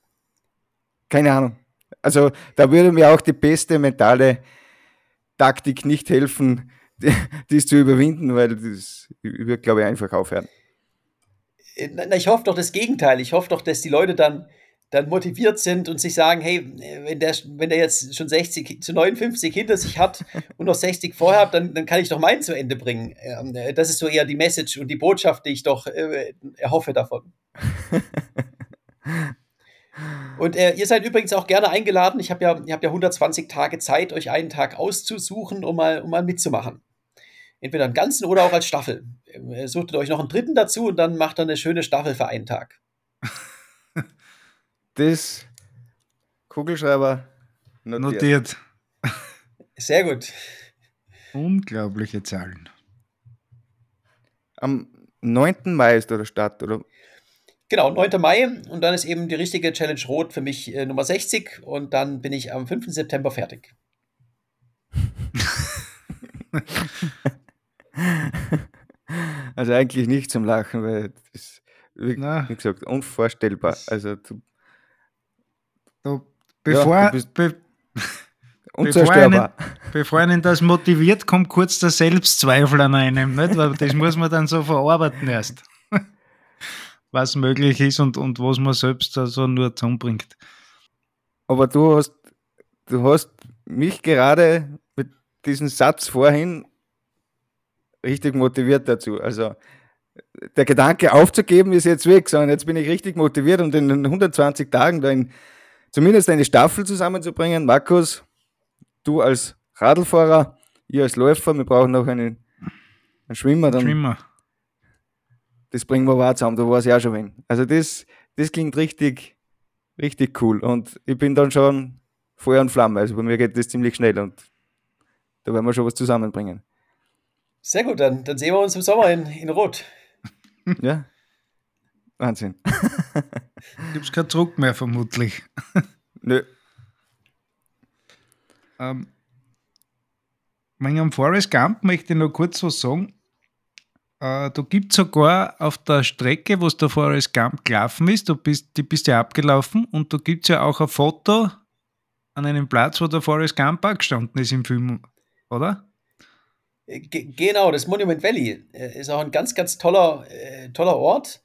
keine Ahnung. Also da würde mir auch die beste mentale Taktik nicht helfen, dies zu überwinden, weil das wird, glaube ich, einfach aufhören. Na, ich hoffe doch das Gegenteil. Ich hoffe doch, dass die Leute dann, dann motiviert sind und sich sagen, hey, wenn der, wenn der jetzt schon 60 zu 59 hinter sich hat und noch 60 vorher hat, dann, dann kann ich doch meinen zu Ende bringen. Ähm, das ist so eher die Message und die Botschaft, die ich doch äh, erhoffe davon. Und äh, ihr seid übrigens auch gerne eingeladen. Ich habe ja, ihr habt ja 120 Tage Zeit, euch einen Tag auszusuchen, um mal, um mal mitzumachen entweder einen ganzen oder auch als Staffel. Äh, suchtet euch noch einen dritten dazu und dann macht er eine schöne Staffel für einen Tag. Das Kugelschreiber notiert. notiert. Sehr gut. Unglaubliche Zahlen. Am 9. Mai ist der Start, oder? Genau, 9. Mai und dann ist eben die richtige Challenge Rot für mich äh, Nummer 60 und dann bin ich am 5. September fertig. also eigentlich nicht zum Lachen, weil das wie, wie gesagt, unvorstellbar. Also du, du bevor, ja, du be, bevor, einen, bevor einen das motiviert, kommt kurz der Selbstzweifel an einem, nicht? Weil das muss man dann so verarbeiten erst. was möglich ist und, und was man selbst also nur zusammenbringt. Aber du hast, du hast mich gerade mit diesem Satz vorhin richtig motiviert dazu. Also der Gedanke aufzugeben ist jetzt weg, sondern jetzt bin ich richtig motiviert, um in den 120 Tagen da in, zumindest eine Staffel zusammenzubringen. Markus, du als Radlfahrer, ihr als Läufer, wir brauchen noch einen, einen Schwimmer. Dann, Schwimmer. Das bringen wir wahr zusammen, da war es ja schon wenn. Also das, das klingt richtig, richtig cool. Und ich bin dann schon Feuer und Flamme. Also bei mir geht das ziemlich schnell und da werden wir schon was zusammenbringen. Sehr gut, dann, dann sehen wir uns im Sommer in, in Rot. Ja. Wahnsinn. Gibt es keinen Druck mehr, vermutlich. Nö. Ähm, wegen am Forest Gump möchte ich noch kurz was sagen. Äh, da gibt es sogar auf der Strecke, wo es der Forest Gump gelaufen ist, du bist, die bist ja abgelaufen und da gibt es ja auch ein Foto an einem Platz, wo der Forest Gump auch gestanden ist im Film, oder? Genau, das Monument Valley äh, ist auch ein ganz, ganz toller, äh, toller Ort.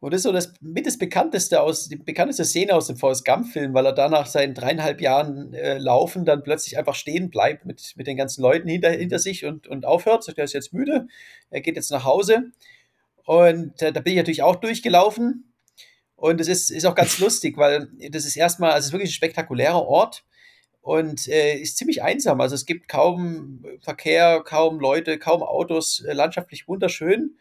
Und das ist so das mit das bekannteste aus, die bekannteste Szene aus dem Forrest Gump-Film, weil er da nach seinen dreieinhalb Jahren äh, Laufen dann plötzlich einfach stehen bleibt mit, mit den ganzen Leuten hinter, hinter sich und, und aufhört. Sagt, er ist jetzt müde, er geht jetzt nach Hause. Und äh, da bin ich natürlich auch durchgelaufen. Und es ist, ist auch ganz lustig, weil das ist erstmal, also es ist wirklich ein spektakulärer Ort und äh, ist ziemlich einsam. Also es gibt kaum Verkehr, kaum Leute, kaum Autos, äh, landschaftlich wunderschön.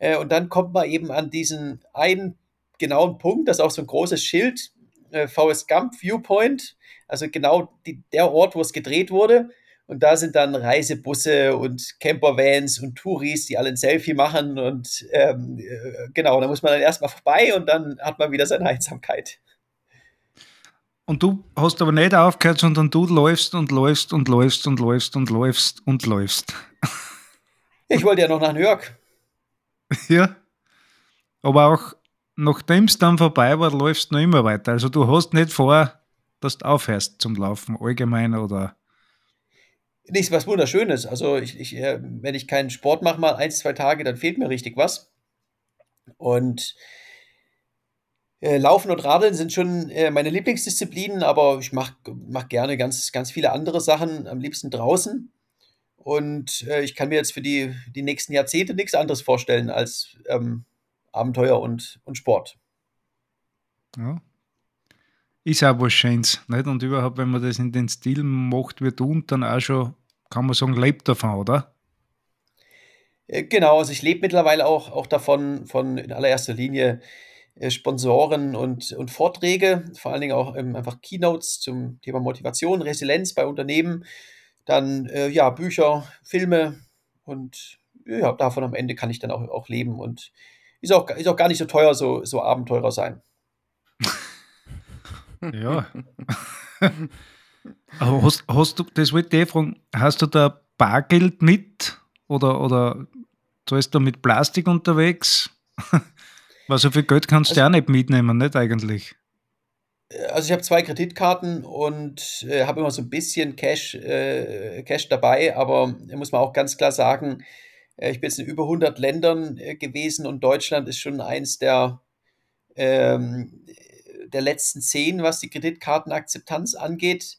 Äh, und dann kommt man eben an diesen einen genauen Punkt, das ist auch so ein großes Schild, äh, VS Gump Viewpoint, also genau die, der Ort, wo es gedreht wurde. Und da sind dann Reisebusse und Campervans und Touris, die alle ein Selfie machen. Und ähm, äh, genau, da muss man dann erstmal vorbei und dann hat man wieder seine Einsamkeit. Und du hast aber nicht aufgehört, sondern du läufst und läufst und läufst und läufst und läufst und läufst. Ich wollte ja noch nach New York. Ja. Aber auch nachdem es dann vorbei war, läufst du noch immer weiter. Also du hast nicht vor, dass du aufhörst zum Laufen, allgemein oder. Nichts was Wunderschönes. Also ich, ich, äh, wenn ich keinen Sport mache, mal ein, zwei Tage, dann fehlt mir richtig was. Und äh, Laufen und Radeln sind schon äh, meine Lieblingsdisziplinen, aber ich mache mach gerne ganz, ganz viele andere Sachen, am liebsten draußen. Und äh, ich kann mir jetzt für die, die nächsten Jahrzehnte nichts anderes vorstellen als ähm, Abenteuer und, und Sport. Ja. Ist auch was Schönes. Nicht? Und überhaupt, wenn man das in den Stil macht wie du, dann auch schon, kann man sagen, lebt davon, oder? Äh, genau, also ich lebe mittlerweile auch, auch davon, von in allererster Linie Sponsoren und, und Vorträge, vor allen Dingen auch ähm, einfach Keynotes zum Thema Motivation, Resilienz bei Unternehmen, dann äh, ja, Bücher, Filme und ja, davon am Ende kann ich dann auch, auch leben und ist auch, ist auch gar nicht so teuer, so, so Abenteurer sein. ja. Aber hast, hast du, das wollte ich fragen, hast du da Bargeld mit oder, oder zahlst du mit Plastik unterwegs? Weil so viel Geld kannst also, du ja nicht mitnehmen, nicht eigentlich? Also ich habe zwei Kreditkarten und äh, habe immer so ein bisschen Cash, äh, Cash dabei, aber muss man auch ganz klar sagen, äh, ich bin jetzt in über 100 Ländern äh, gewesen und Deutschland ist schon eins der, ähm, der letzten zehn, was die Kreditkartenakzeptanz angeht.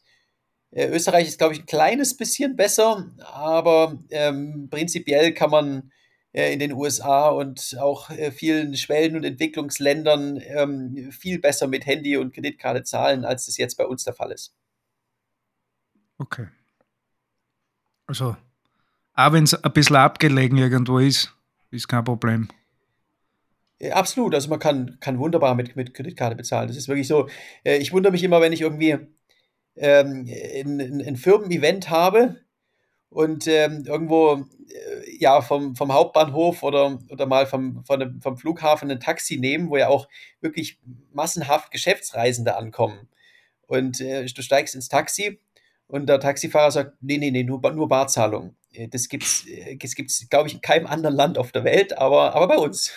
Äh, Österreich ist, glaube ich, ein kleines bisschen besser, aber ähm, prinzipiell kann man äh, in den USA und auch äh, vielen Schwellen- und Entwicklungsländern ähm, viel besser mit Handy und Kreditkarte zahlen, als es jetzt bei uns der Fall ist. Okay. Also, auch wenn es ein bisschen abgelegen irgendwo ist, ist kein Problem. Absolut, also man kann, kann wunderbar mit, mit Kreditkarte bezahlen. Das ist wirklich so. Äh, ich wundere mich immer, wenn ich irgendwie ähm, ein, ein Firmen-Event habe und ähm, irgendwo äh, ja vom, vom Hauptbahnhof oder, oder mal vom, von dem, vom Flughafen ein Taxi nehmen, wo ja auch wirklich massenhaft Geschäftsreisende ankommen. Und äh, du steigst ins Taxi und der Taxifahrer sagt, nee, nee, nee, nur, nur Barzahlung. Äh, das gibt's, äh, das gibt's, glaube ich, in keinem anderen Land auf der Welt, aber, aber bei uns.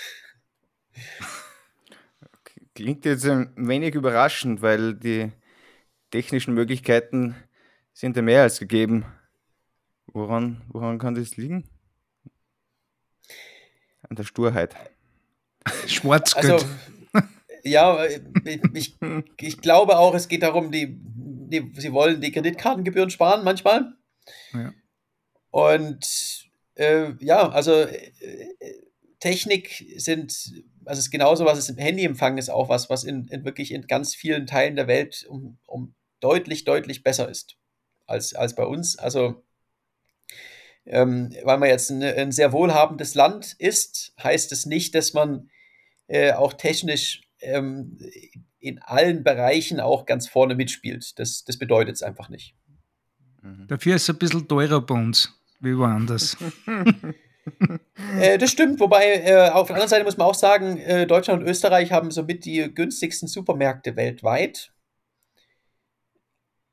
Klingt jetzt ein wenig überraschend, weil die technischen Möglichkeiten sind ja mehr als gegeben. Woran, woran kann das liegen? An der Sturheit. Schwarzgeld. Also, ja, ich, ich glaube auch, es geht darum, die, die, sie wollen die Kreditkartengebühren sparen manchmal. Ja. Und äh, ja, also äh, Technik sind, also es ist genauso, was es im Handyempfang ist, auch was, was in, in wirklich in ganz vielen Teilen der Welt um, um deutlich, deutlich besser ist als, als bei uns. Also ähm, weil man jetzt ein, ein, sehr wohlhabendes Land ist, heißt es nicht, dass man äh, auch technisch ähm, in allen Bereichen auch ganz vorne mitspielt. Das, das bedeutet es einfach nicht. Mhm. Dafür ist es ein bisschen teurer bei uns, wie woanders. äh, das stimmt, wobei äh, auf der anderen Seite muss man auch sagen, äh, Deutschland und Österreich haben somit die günstigsten Supermärkte weltweit.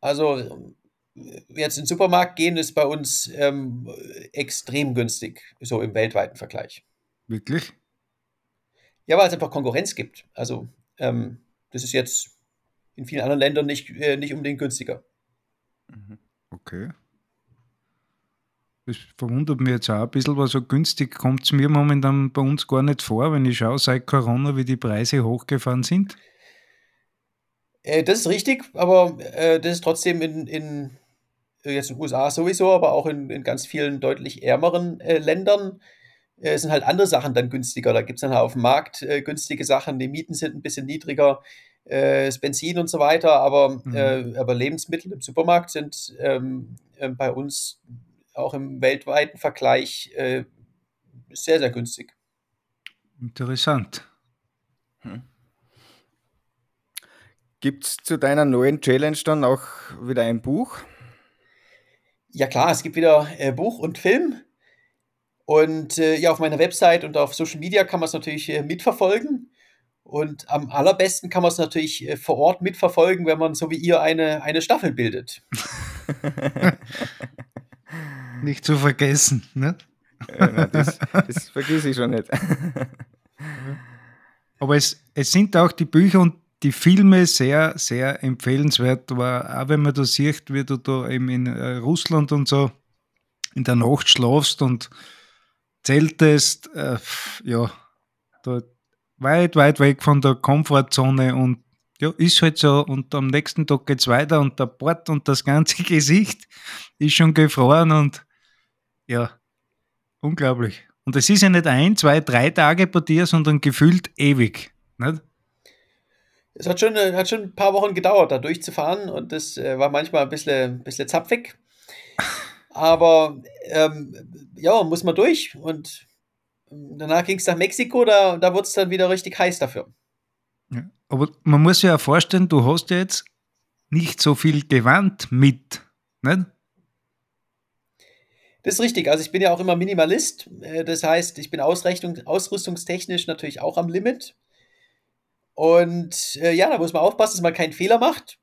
Also jetzt in den Supermarkt gehen ist bei uns ähm, extrem günstig, so im weltweiten Vergleich. Wirklich? Ja, weil es einfach Konkurrenz gibt. Also ähm, das ist jetzt in vielen anderen Ländern nicht, äh, nicht unbedingt günstiger. Mhm. Okay. Das verwundert mich jetzt auch ein bisschen, weil so günstig kommt es mir momentan bei uns gar nicht vor, wenn ich schaue, seit Corona, wie die Preise hochgefahren sind. Äh, das ist richtig, aber äh, das ist trotzdem in, in jetzt in den USA sowieso, aber auch in, in ganz vielen deutlich ärmeren äh, Ländern äh, sind halt andere Sachen dann günstiger. Da gibt es dann halt auf dem Markt äh, günstige Sachen, die Mieten sind ein bisschen niedriger, äh, das Benzin und so weiter, aber, mhm. Äh, aber Lebensmittel im Supermarkt sind ähm, bei uns auch im weltweiten Vergleich sehr, sehr günstig. Interessant. Hm. Gibt es zu deiner neuen Challenge dann auch wieder ein Buch? Ja klar, es gibt wieder äh, Buch und Film. Und äh, ja, auf meiner Website und auf Social Media kann man es natürlich äh, mitverfolgen. Und am allerbesten kann man es natürlich äh, vor Ort mitverfolgen, wenn man so wie ihr eine, eine Staffel bildet. nicht zu vergessen, ne? Ja, das, das vergesse ich schon nicht. Aber es, es sind auch die Bücher und die Filme sehr, sehr empfehlenswert, aber auch wenn man da sieht, wie du da eben in äh, Russland und so in der Nacht schlafst und zeltest, äh, ja, da weit, weit weg von der Komfortzone und ja, ist halt so. Und am nächsten Tag geht es weiter und der Bord und das ganze Gesicht ist schon gefroren und ja, unglaublich. Und es ist ja nicht ein, zwei, drei Tage bei dir, sondern gefühlt ewig. Nicht? Es hat schon, hat schon ein paar Wochen gedauert, da durchzufahren und das äh, war manchmal ein bisschen, ein bisschen zapfig. Aber ähm, ja, muss man durch und danach ging es nach Mexiko, da, da wurde es dann wieder richtig heiß dafür. Ja, aber man muss sich ja vorstellen, du hast jetzt nicht so viel Gewand mit, nicht? Das ist richtig. Also ich bin ja auch immer Minimalist. Äh, das heißt, ich bin ausrüstungstechnisch natürlich auch am Limit. Und äh, ja, da muss man aufpassen, dass man keinen Fehler macht.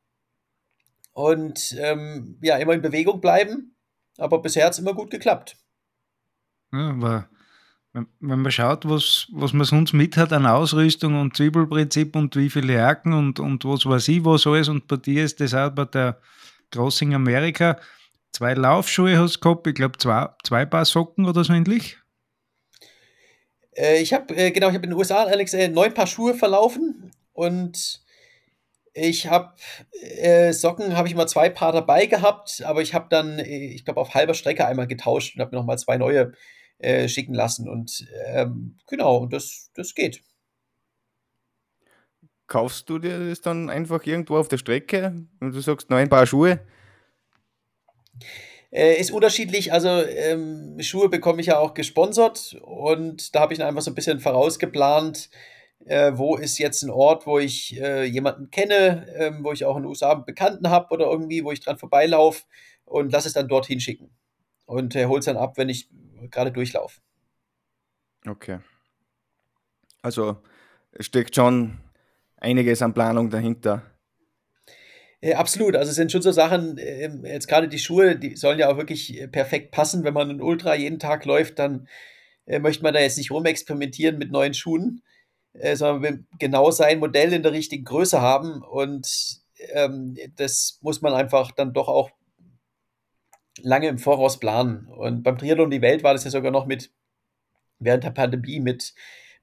Und ähm, ja, immer in Bewegung bleiben. Aber bisher hat es immer gut geklappt. Ja, aber wenn, man schaut, was, was man sonst mit hat an Ausrüstung und Zwiebelprinzip und wie viele Jacken und, und was weiß ich, was alles. Und bei dir ist das auch bei der Crossing America. Zwei Laufschuhe hast du gehabt, ich glaube zwei, zwei Paar Socken oder so ähnlich. Äh, ich habe, äh, genau, ich habe in den USA, Alex, äh, neun Paar Schuhe verlaufen und ich habe äh, Socken, habe ich mal zwei Paar dabei gehabt, aber ich habe dann, ich glaube, auf halber Strecke einmal getauscht und habe mir nochmal zwei neue äh, schicken lassen. Und ähm, genau, und das, das geht. Kaufst du dir das dann einfach irgendwo auf der Strecke und du sagst neun Paar Schuhe? Äh, ist unterschiedlich. Also ähm, Schuhe bekomme ich ja auch gesponsert und da habe ich einfach so ein bisschen vorausgeplant, äh, wo ist jetzt ein Ort, wo ich äh, jemanden kenne, ähm, wo ich auch in den USA einen Bekannten habe oder irgendwie, wo ich dran vorbeilaufe und lasse es dann dorthin schicken. und äh, hole es dann ab, wenn ich gerade durchlaufe. Okay. Also steckt schon einiges an Planung dahinter. Ja, absolut. Also es sind schon so Sachen, äh, jetzt gerade die Schuhe, die sollen ja auch wirklich äh, perfekt passen. Wenn man ein Ultra jeden Tag läuft, dann äh, möchte man da jetzt nicht rumexperimentieren mit neuen Schuhen, äh, sondern genau sein Modell in der richtigen Größe haben. Und ähm, das muss man einfach dann doch auch lange im Voraus planen. Und beim Triathlon die Welt war das ja sogar noch mit während der Pandemie mit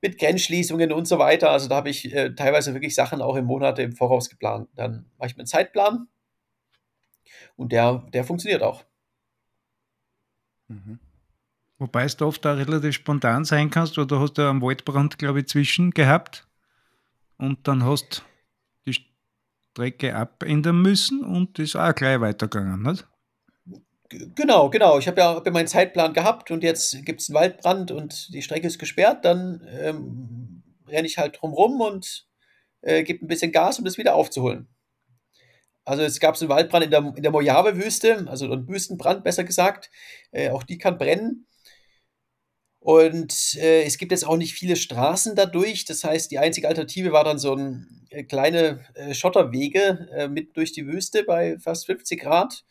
mit Grenzschließungen und so weiter. Also da habe ich äh, teilweise wirklich Sachen auch im Monate im Voraus geplant. Dann mache ich mir einen Zeitplan und der, der funktioniert auch. Mhm. Wobei es da oft auch relativ spontan sein kannst, oder hast du einen Waldbrand, glaube ich, zwischen gehabt und dann hast die Strecke abändern müssen und ist auch gleich weitergegangen, nicht? Genau, genau. Ich habe ja, hab meinen Zeitplan gehabt und jetzt gibt es einen Waldbrand und die Strecke ist gesperrt. Dann ähm, renne ich halt drumrum und äh, gebe ein bisschen Gas, um das wieder aufzuholen. Also es gab einen Waldbrand in der, in der Mojave-Wüste, also einen Wüstenbrand besser gesagt. Äh, auch die kann brennen. Und äh, es gibt jetzt auch nicht viele Straßen dadurch. Das heißt, die einzige Alternative war dann so ein äh, kleine äh, Schotterwege äh, mit durch die Wüste bei fast 50 Grad.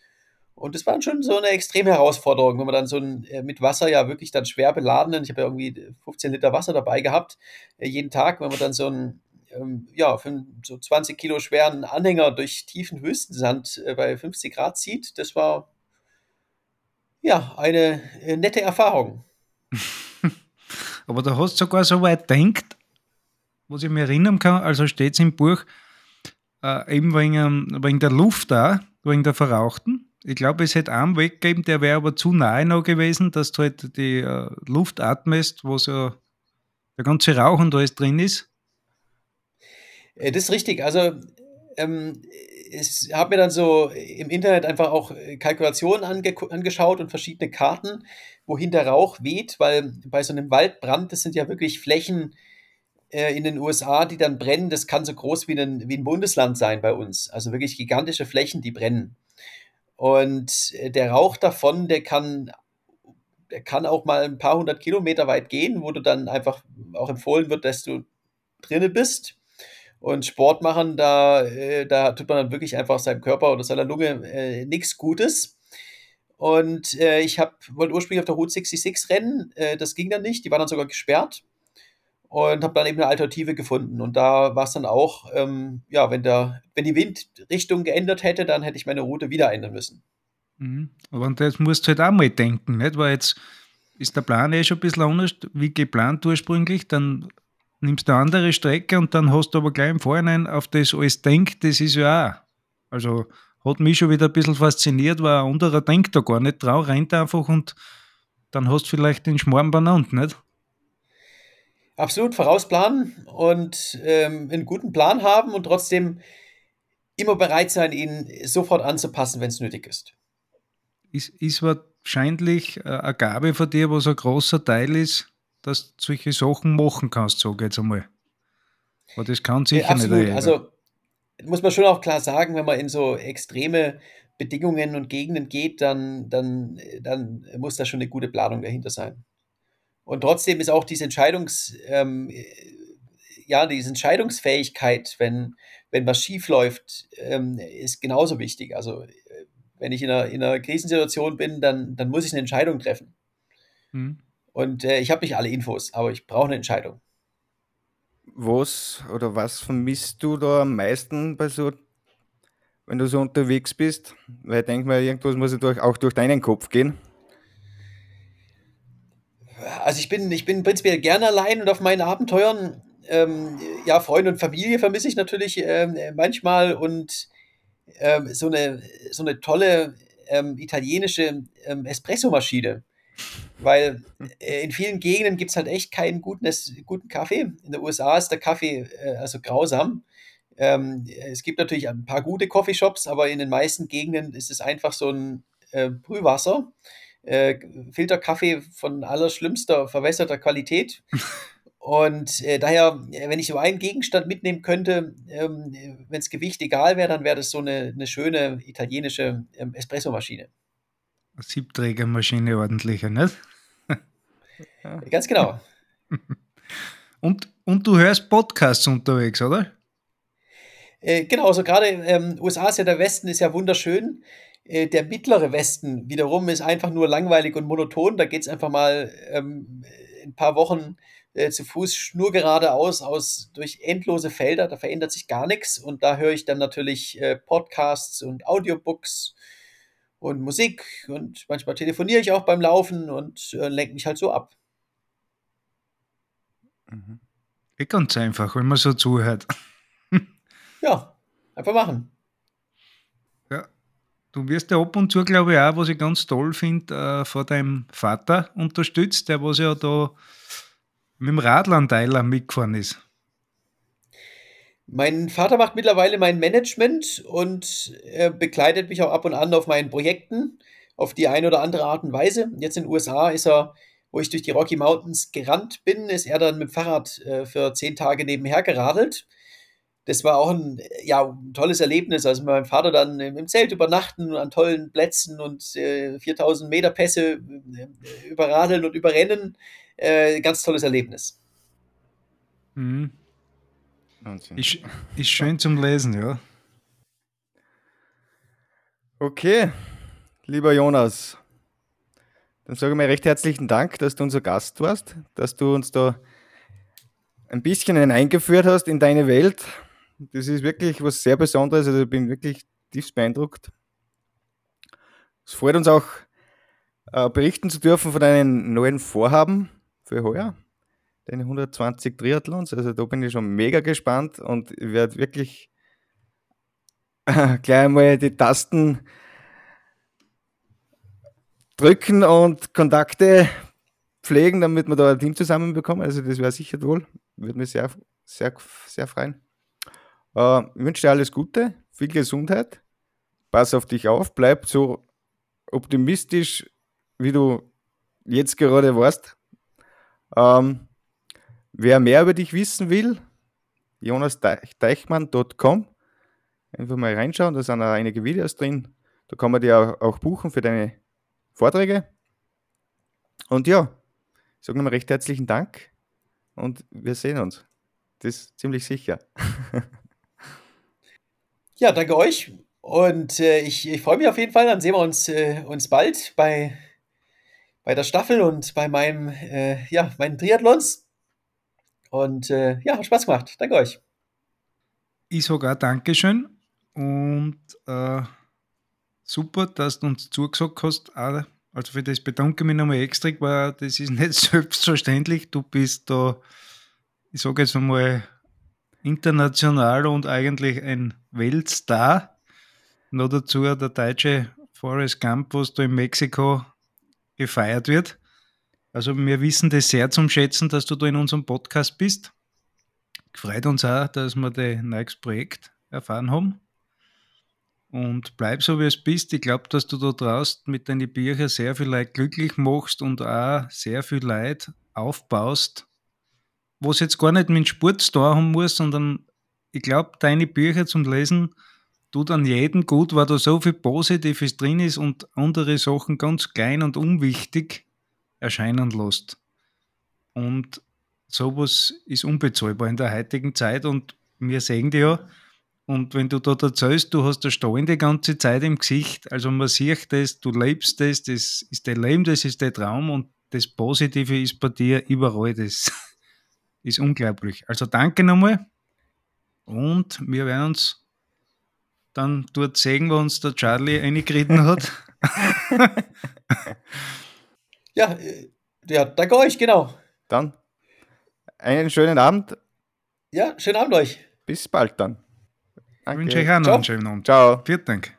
Und das war schon so eine extreme Herausforderung, wenn man dann so ein äh, mit Wasser ja wirklich dann schwer beladenen, ich habe ja irgendwie 15 Liter Wasser dabei gehabt, äh, jeden Tag, wenn man dann so einen ähm, ja, so 20 Kilo schweren Anhänger durch tiefen Wüstensand äh, bei 50 Grad zieht, das war ja eine nette Erfahrung. Aber du hast sogar so weit denkt, was ich mir erinnern kann, also steht es im Buch, äh, eben wegen, wegen der Luft da, wegen der Verrauchten. Ich glaube, es hätte einen Weg gegeben, der wäre aber zu nahe noch gewesen, dass du halt die äh, Luft atmest, wo so der ganze Rauch und alles drin ist. Äh, das ist richtig. Also, ähm, ich habe mir dann so im Internet einfach auch äh, Kalkulationen ange angeschaut und verschiedene Karten, wohin der Rauch weht, weil bei so einem Waldbrand, das sind ja wirklich Flächen äh, in den USA, die dann brennen, das kann so groß wie ein, wie ein Bundesland sein bei uns. Also wirklich gigantische Flächen, die brennen. Und äh, der Rauch davon, der kann, der kann auch mal ein paar hundert Kilometer weit gehen, wo du dann einfach auch empfohlen wird, dass du drinnen bist. Und Sport machen, da, äh, da tut man dann wirklich einfach seinem Körper oder seiner Lunge äh, nichts Gutes. Und äh, ich wollte ursprünglich auf der Route 66 rennen, äh, das ging dann nicht, die war dann sogar gesperrt und habe dann eben eine Alternative gefunden. Und da war es dann auch, ähm, ja, wenn, der, wenn die Windrichtung geändert hätte, dann hätte ich meine Route wieder ändern müssen. Mhm. Aber das musst du halt auch mal denken, nicht? Weil jetzt ist der Plan eh schon ein bisschen anders wie geplant ursprünglich, dann nimmst du eine andere Strecke und dann hast du aber gleich im Vorhinein auf das alles denkt, das ist ja auch. Also hat mich schon wieder ein bisschen fasziniert, weil ein anderer denkt da gar nicht drauf, rennt einfach und dann hast du vielleicht den Schmarrn benannt, nicht? Absolut vorausplanen und ähm, einen guten Plan haben und trotzdem immer bereit sein, ihn sofort anzupassen, wenn es nötig ist. Ist, ist wahrscheinlich äh, eine Gabe von dir, was ein großer Teil ist, dass du solche Sachen machen kannst, sage ich jetzt einmal. Aber das kann sicher ja, absolut. nicht jeder. Also muss man schon auch klar sagen, wenn man in so extreme Bedingungen und Gegenden geht, dann, dann, dann muss da schon eine gute Planung dahinter sein. Und trotzdem ist auch diese Entscheidungs, ähm, ja, diese Entscheidungsfähigkeit, wenn, wenn was schief läuft, ähm, ist genauso wichtig. Also äh, wenn ich in einer, in einer Krisensituation bin, dann, dann muss ich eine Entscheidung treffen. Mhm. Und äh, ich habe nicht alle Infos, aber ich brauche eine Entscheidung. Was oder was vermisst du da am meisten bei so, wenn du so unterwegs bist? Weil ich denke mal, irgendwas muss ja durch, auch durch deinen Kopf gehen also ich bin, ich bin prinzipiell gerne allein und auf meinen Abenteuern. Ähm, ja, Freunde und Familie vermisse ich natürlich ähm, manchmal und ähm, so, eine, so eine tolle ähm, italienische ähm, Espresso-Maschine. Weil äh, in vielen Gegenden gibt es halt echt keinen guten, guten Kaffee. In den USA ist der Kaffee äh, also grausam. Ähm, es gibt natürlich ein paar gute Coffeeshops, aber in den meisten Gegenden ist es einfach so ein äh, Brühwasser äh, Filterkaffee von allerschlimmster, verwässerter Qualität. Und äh, daher, wenn ich so einen Gegenstand mitnehmen könnte, ähm, wenn das Gewicht egal wäre, dann wäre das so eine, eine schöne italienische ähm, Espressomaschine. Siebträgermaschine ordentlicher, nicht? Ganz genau. Und, und du hörst Podcasts unterwegs, oder? Äh, genau, also gerade ähm, USA ist ja der Westen, ist ja wunderschön. Äh, der mittlere Westen wiederum ist einfach nur langweilig und monoton. Da geht es einfach mal ähm, ein paar Wochen äh, zu Fuß schnurgerade aus, durch endlose Felder. Da verändert sich gar nichts. Und da höre ich dann natürlich äh, Podcasts und Audiobooks und Musik. Und manchmal telefoniere ich auch beim Laufen und äh, lenke mich halt so ab. Mhm. Ganz einfach, wenn man so zuhört. ja, einfach machen. Du wirst ja ab und zu, glaube ich, auch, was ich ganz toll finde, äh, vor deinem Vater unterstützt, der was ja da mit dem Radlandeiler mitgefahren ist. Mein Vater macht mittlerweile mein Management und er begleitet mich auch ab und an auf meinen Projekten auf die eine oder andere Art und Weise. Jetzt in den USA ist er wo ich durch die Rocky Mountains gerannt bin, ist er dann mit dem Fahrrad äh, für zehn Tage nebenher geradelt. Das war auch ein, ja, ein tolles Erlebnis. Also mit meinem Vater dann im Zelt übernachten an tollen Plätzen und äh, 4000 Meter Pässe äh, überradeln und überrennen. Äh, ganz tolles Erlebnis. Mhm. Ist, ist schön zum Lesen, ja. Okay, lieber Jonas, dann sage ich mal recht herzlichen Dank, dass du unser Gast warst, dass du uns da ein bisschen eingeführt hast in deine Welt. Das ist wirklich was sehr Besonderes. Also ich bin wirklich tiefst beeindruckt. Es freut uns auch, äh, berichten zu dürfen von deinen neuen Vorhaben für heuer, deine 120 Triathlons. Also da bin ich schon mega gespannt und werde wirklich äh, gleich einmal die Tasten drücken und Kontakte pflegen, damit wir da ein Team zusammenbekommen. Also das wäre sicher toll. Würde mich sehr, sehr, sehr freuen. Äh, ich wünsche dir alles Gute, viel Gesundheit. Pass auf dich auf, bleib so optimistisch, wie du jetzt gerade warst. Ähm, wer mehr über dich wissen will, jonasteichmann.com. Einfach mal reinschauen, da sind auch einige Videos drin. Da kann man dir auch buchen für deine Vorträge. Und ja, ich sage nochmal recht herzlichen Dank und wir sehen uns. Das ist ziemlich sicher. ja, danke euch. Und äh, ich, ich freue mich auf jeden Fall. Dann sehen wir uns, äh, uns bald bei, bei der Staffel und bei meinem, äh, ja, meinen Triathlons. Und äh, ja, hat Spaß gemacht. Danke euch. Ich sogar Dankeschön. Und äh, super, dass du uns zugesagt hast. Also für das bedanke ich mich nochmal extra, weil das ist nicht selbstverständlich. Du bist da, ich sage jetzt einmal, international und eigentlich ein Weltstar. Noch dazu der deutsche Forrest Gump, was da in Mexiko gefeiert wird. Also wir wissen das sehr zum Schätzen, dass du da in unserem Podcast bist. Freut uns auch, dass wir das neues Projekt erfahren haben und bleib so, wie es bist. Ich glaube, dass du da draußen mit deinen Büchern sehr viel Leute glücklich machst und auch sehr viel Leute aufbaust, wo es jetzt gar nicht mit Sport da haben muss, sondern ich glaube, deine Bücher zum Lesen tut an jeden gut, weil da so viel Positives drin ist und andere Sachen ganz klein und unwichtig erscheinen lässt. Und sowas ist unbezahlbar in der heutigen Zeit und wir sehen die ja, und wenn du dort erzählst, du hast das Stollen die ganze Zeit im Gesicht, also man sieht das, du lebst das, das ist dein Leben, das ist dein Traum und das Positive ist bei dir überall, das ist unglaublich. Also danke nochmal und wir werden uns dann dort sehen, wo uns der Charlie eingeritten hat. ja, ja, danke euch, genau. Dann einen schönen Abend. Ja, schönen Abend euch. Bis bald dann. Danke. Wünsche ich auch noch einen schönen Abend. Ciao. Vielen Dank.